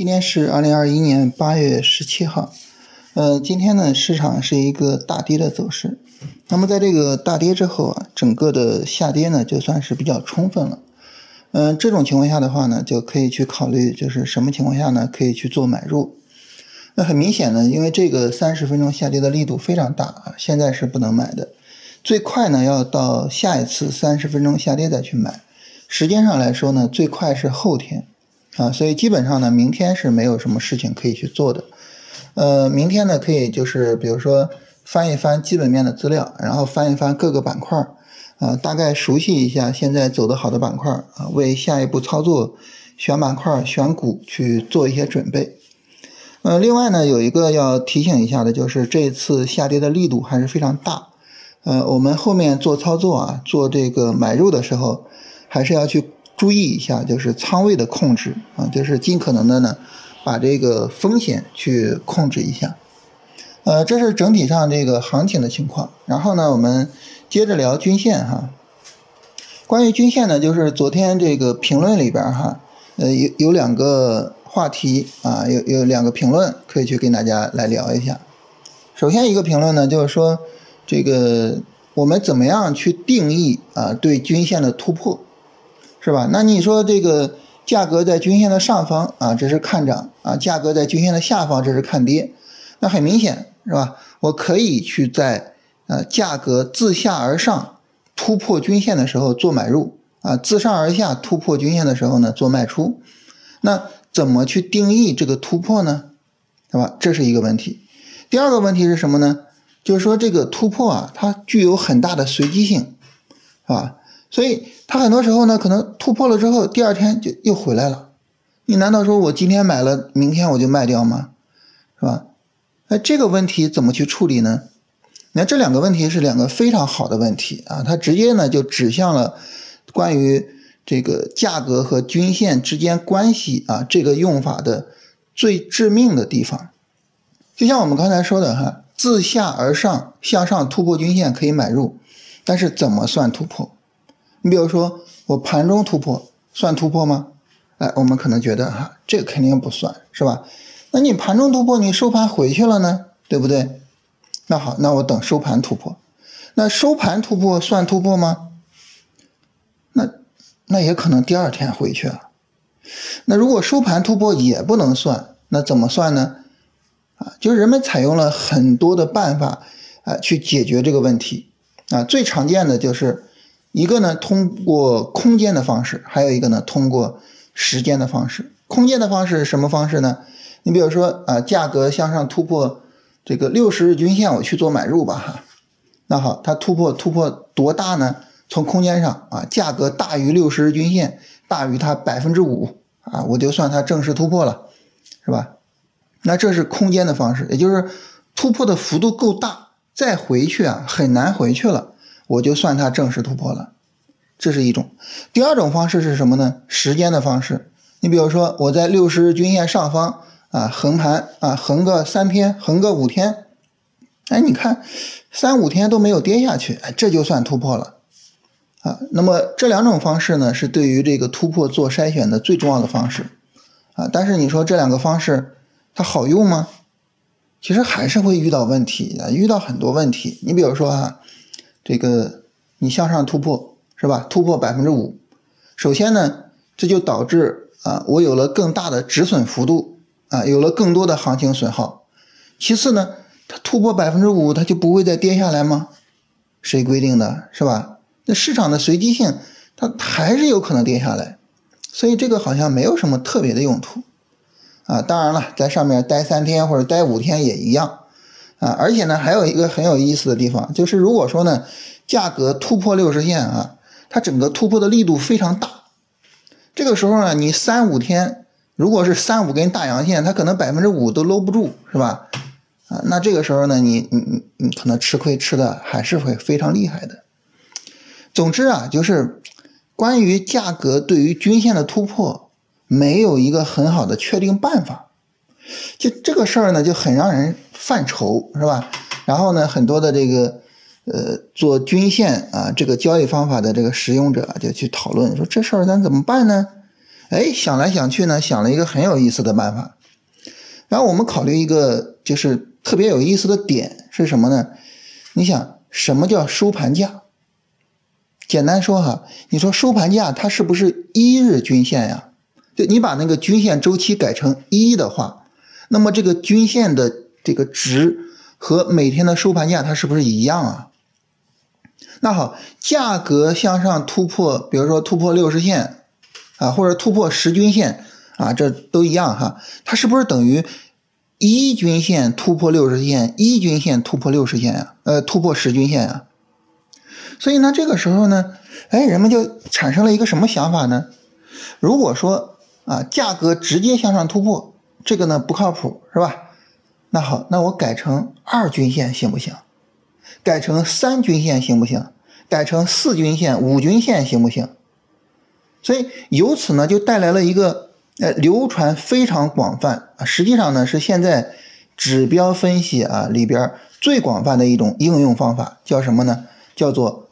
今天是二零二一年八月十七号，呃，今天呢市场是一个大跌的走势。那么在这个大跌之后啊，整个的下跌呢就算是比较充分了。嗯，这种情况下的话呢，就可以去考虑，就是什么情况下呢可以去做买入。那很明显呢，因为这个三十分钟下跌的力度非常大啊，现在是不能买的。最快呢要到下一次三十分钟下跌再去买。时间上来说呢，最快是后天。啊，所以基本上呢，明天是没有什么事情可以去做的。呃，明天呢，可以就是比如说翻一翻基本面的资料，然后翻一翻各个板块啊，大概熟悉一下现在走的好的板块啊，为下一步操作选板块、选股去做一些准备。呃，另外呢，有一个要提醒一下的，就是这次下跌的力度还是非常大。呃，我们后面做操作啊，做这个买入的时候，还是要去。注意一下，就是仓位的控制啊，就是尽可能的呢，把这个风险去控制一下。呃，这是整体上这个行情的情况。然后呢，我们接着聊均线哈。关于均线呢，就是昨天这个评论里边哈，呃，有有两个话题啊，有有两个评论可以去跟大家来聊一下。首先一个评论呢，就是说这个我们怎么样去定义啊对均线的突破？是吧？那你说这个价格在均线的上方啊，这是看涨啊；价格在均线的下方，这是看跌。那很明显是吧？我可以去在呃价格自下而上突破均线的时候做买入啊，自上而下突破均线的时候呢做卖出。那怎么去定义这个突破呢？对吧？这是一个问题。第二个问题是什么呢？就是说这个突破啊，它具有很大的随机性，是吧？所以他很多时候呢，可能突破了之后，第二天就又回来了。你难道说我今天买了，明天我就卖掉吗？是吧？那这个问题怎么去处理呢？那这两个问题是两个非常好的问题啊，它直接呢就指向了关于这个价格和均线之间关系啊这个用法的最致命的地方。就像我们刚才说的哈，自下而上向上突破均线可以买入，但是怎么算突破？你比如说，我盘中突破算突破吗？哎，我们可能觉得哈，这肯定不算是吧？那你盘中突破，你收盘回去了呢，对不对？那好，那我等收盘突破。那收盘突破算突破吗？那那也可能第二天回去啊。那如果收盘突破也不能算，那怎么算呢？啊，就是人们采用了很多的办法啊，去解决这个问题啊。最常见的就是。一个呢，通过空间的方式，还有一个呢，通过时间的方式。空间的方式是什么方式呢？你比如说啊，价格向上突破这个六十日均线，我去做买入吧哈。那好，它突破突破多大呢？从空间上啊，价格大于六十日均线，大于它百分之五啊，我就算它正式突破了，是吧？那这是空间的方式，也就是突破的幅度够大，再回去啊，很难回去了。我就算它正式突破了，这是一种。第二种方式是什么呢？时间的方式。你比如说，我在六十日均线上方啊横盘啊横个三天，横个五天，哎，你看三五天都没有跌下去，哎，这就算突破了啊。那么这两种方式呢，是对于这个突破做筛选的最重要的方式啊。但是你说这两个方式它好用吗？其实还是会遇到问题啊，遇到很多问题。你比如说哈。这个你向上突破是吧？突破百分之五，首先呢，这就导致啊，我有了更大的止损幅度啊，有了更多的行情损耗。其次呢，它突破百分之五，它就不会再跌下来吗？谁规定的是吧？那市场的随机性，它还是有可能跌下来，所以这个好像没有什么特别的用途啊。当然了，在上面待三天或者待五天也一样。啊，而且呢，还有一个很有意思的地方，就是如果说呢，价格突破六十线啊，它整个突破的力度非常大，这个时候呢，你三五天，如果是三五根大阳线，它可能百分之五都搂不住，是吧？啊，那这个时候呢，你你你你可能吃亏吃的还是会非常厉害的。总之啊，就是关于价格对于均线的突破，没有一个很好的确定办法。就这个事儿呢，就很让人犯愁，是吧？然后呢，很多的这个呃做均线啊这个交易方法的这个使用者就去讨论说这事儿咱怎么办呢？哎，想来想去呢，想了一个很有意思的办法。然后我们考虑一个就是特别有意思的点是什么呢？你想什么叫收盘价？简单说哈，你说收盘价它是不是一日均线呀？就你把那个均线周期改成一的话，那么这个均线的这个值和每天的收盘价它是不是一样啊？那好，价格向上突破，比如说突破六十线啊，或者突破十均线啊，这都一样哈，它是不是等于一均线突破六十线，一均线突破六十线呀？呃，突破十均线呀？所以呢，这个时候呢，哎，人们就产生了一个什么想法呢？如果说啊，价格直接向上突破，这个呢不靠谱，是吧？那好，那我改成二均线行不行？改成三均线行不行？改成四均线、五均线行不行？所以由此呢，就带来了一个呃流传非常广泛啊，实际上呢是现在指标分析啊里边最广泛的一种应用方法，叫什么呢？叫做。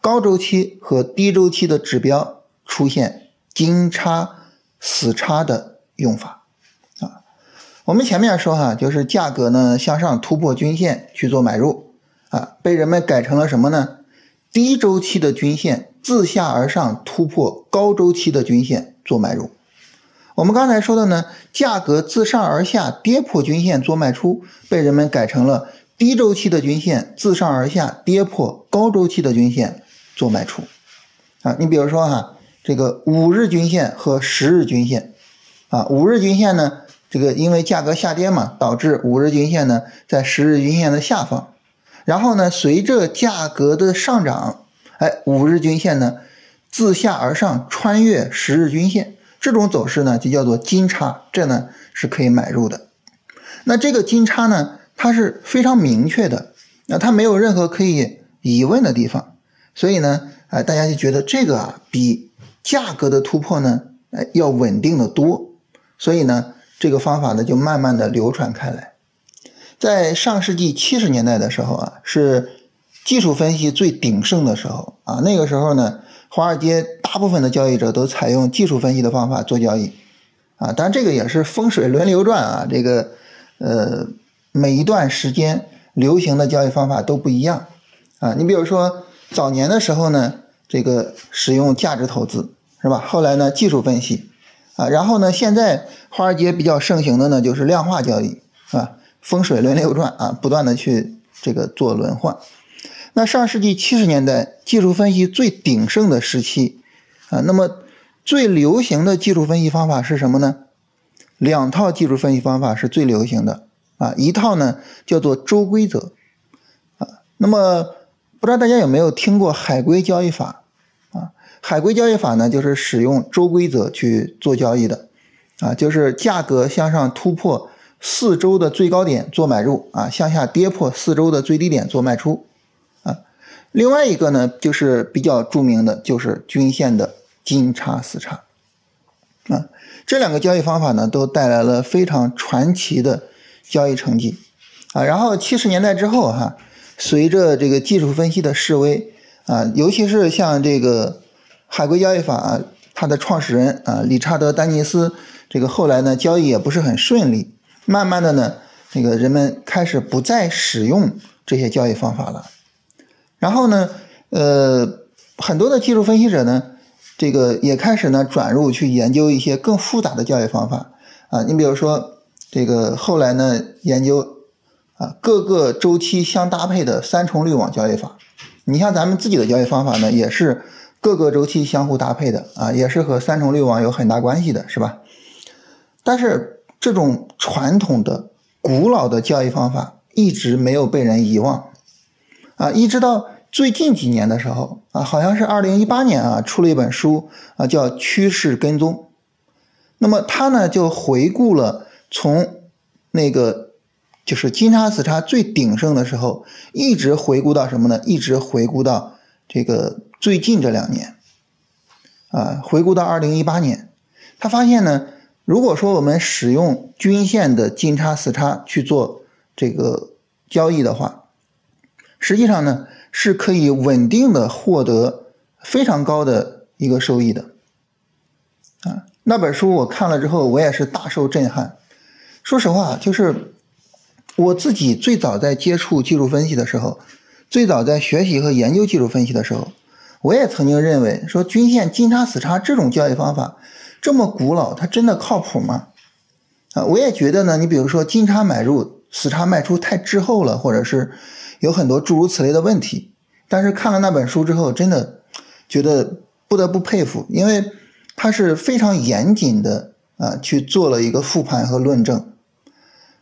高周期和低周期的指标出现金叉死叉的用法，我们前面说哈，就是价格呢向上突破均线去做买入啊，被人们改成了什么呢？低周期的均线自下而上突破高周期的均线做买入。我们刚才说的呢，价格自上而下跌破均线做卖出，被人们改成了低周期的均线自上而下跌破高周期的均线。做卖出，啊，你比如说哈，这个五日均线和十日均线，啊，五日均线呢，这个因为价格下跌嘛，导致五日均线呢在十日均线的下方，然后呢，随着价格的上涨，哎，五日均线呢自下而上穿越十日均线，这种走势呢就叫做金叉，这呢是可以买入的。那这个金叉呢，它是非常明确的，那它没有任何可以疑问的地方。所以呢，哎，大家就觉得这个啊比价格的突破呢，哎，要稳定的多。所以呢，这个方法呢就慢慢的流传开来。在上世纪七十年代的时候啊，是技术分析最鼎盛的时候啊。那个时候呢，华尔街大部分的交易者都采用技术分析的方法做交易啊。当然，这个也是风水轮流转啊。这个呃，每一段时间流行的交易方法都不一样啊。你比如说。早年的时候呢，这个使用价值投资是吧？后来呢，技术分析啊，然后呢，现在华尔街比较盛行的呢，就是量化交易啊，风水轮流转啊，不断的去这个做轮换。那上世纪七十年代技术分析最鼎盛的时期啊，那么最流行的技术分析方法是什么呢？两套技术分析方法是最流行的啊，一套呢叫做周规则啊，那么。不知道大家有没有听过海归交易法？海归交易法呢，就是使用周规则去做交易的啊，就是价格向上突破四周的最高点做买入啊，向下跌破四周的最低点做卖出啊。另外一个呢，就是比较著名的，就是均线的金叉死叉啊。这两个交易方法呢，都带来了非常传奇的交易成绩啊。然后七十年代之后哈。随着这个技术分析的式微啊，尤其是像这个海归交易法，它的创始人啊，理查德·丹尼斯，这个后来呢交易也不是很顺利，慢慢的呢，这个人们开始不再使用这些交易方法了。然后呢，呃，很多的技术分析者呢，这个也开始呢转入去研究一些更复杂的交易方法啊，你比如说这个后来呢研究。啊，各个周期相搭配的三重滤网交易法，你像咱们自己的交易方法呢，也是各个周期相互搭配的啊，也是和三重六网有很大关系的，是吧？但是这种传统的古老的交易方法一直没有被人遗忘啊，一直到最近几年的时候啊，好像是二零一八年啊，出了一本书啊，叫《趋势跟踪》，那么他呢就回顾了从那个。就是金叉死叉最鼎盛的时候，一直回顾到什么呢？一直回顾到这个最近这两年，啊，回顾到二零一八年，他发现呢，如果说我们使用均线的金叉死叉去做这个交易的话，实际上呢是可以稳定的获得非常高的一个收益的，啊，那本书我看了之后，我也是大受震撼。说实话，就是我自己最早在接触技术分析的时候，最早在学习和研究技术分析的时候，我也曾经认为说均线金叉死叉这种交易方法这么古老，它真的靠谱吗？啊，我也觉得呢。你比如说金叉买入，死叉卖出太滞后了，或者是有很多诸如此类的问题。但是看了那本书之后，真的觉得不得不佩服，因为他是非常严谨的啊去做了一个复盘和论证。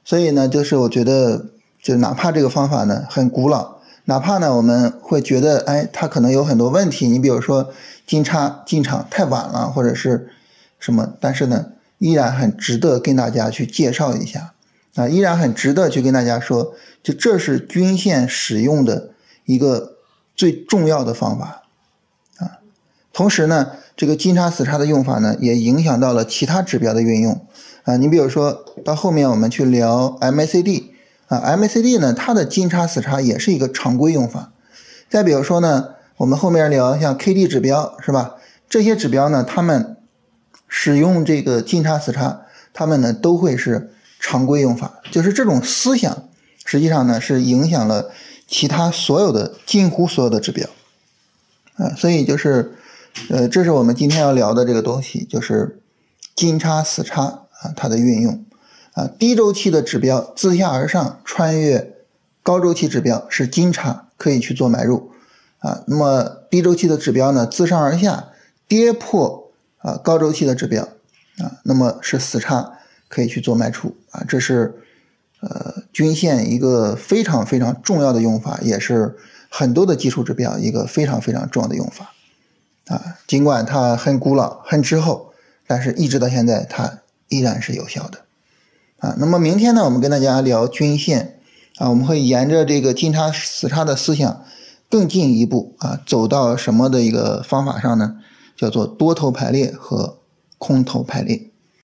所以呢，就是我觉得，就哪怕这个方法呢很古老，哪怕呢我们会觉得，哎，它可能有很多问题。你比如说金叉进场太晚了，或者是什么，但是呢。依然很值得跟大家去介绍一下啊，依然很值得去跟大家说，就这是均线使用的一个最重要的方法啊。同时呢，这个金叉死叉的用法呢，也影响到了其他指标的运用啊。你比如说到后面我们去聊 MACD 啊，MACD 呢，它的金叉死叉也是一个常规用法。再比如说呢，我们后面聊像 KD 指标是吧？这些指标呢，它们。使用这个金叉死叉，它们呢都会是常规用法，就是这种思想，实际上呢是影响了其他所有的近乎所有的指标，啊，所以就是，呃，这是我们今天要聊的这个东西，就是金叉死叉啊它的运用，啊，低周期的指标自下而上穿越高周期指标是金叉，可以去做买入，啊，那么低周期的指标呢自上而下跌破。啊，高周期的指标啊，那么是死叉可以去做卖出啊，这是呃均线一个非常非常重要的用法，也是很多的技术指标一个非常非常重要的用法啊。尽管它很古老、很滞后，但是一直到现在它依然是有效的啊。那么明天呢，我们跟大家聊均线啊，我们会沿着这个金叉死叉的思想更进一步啊，走到什么的一个方法上呢？叫做多头排列和空头排列。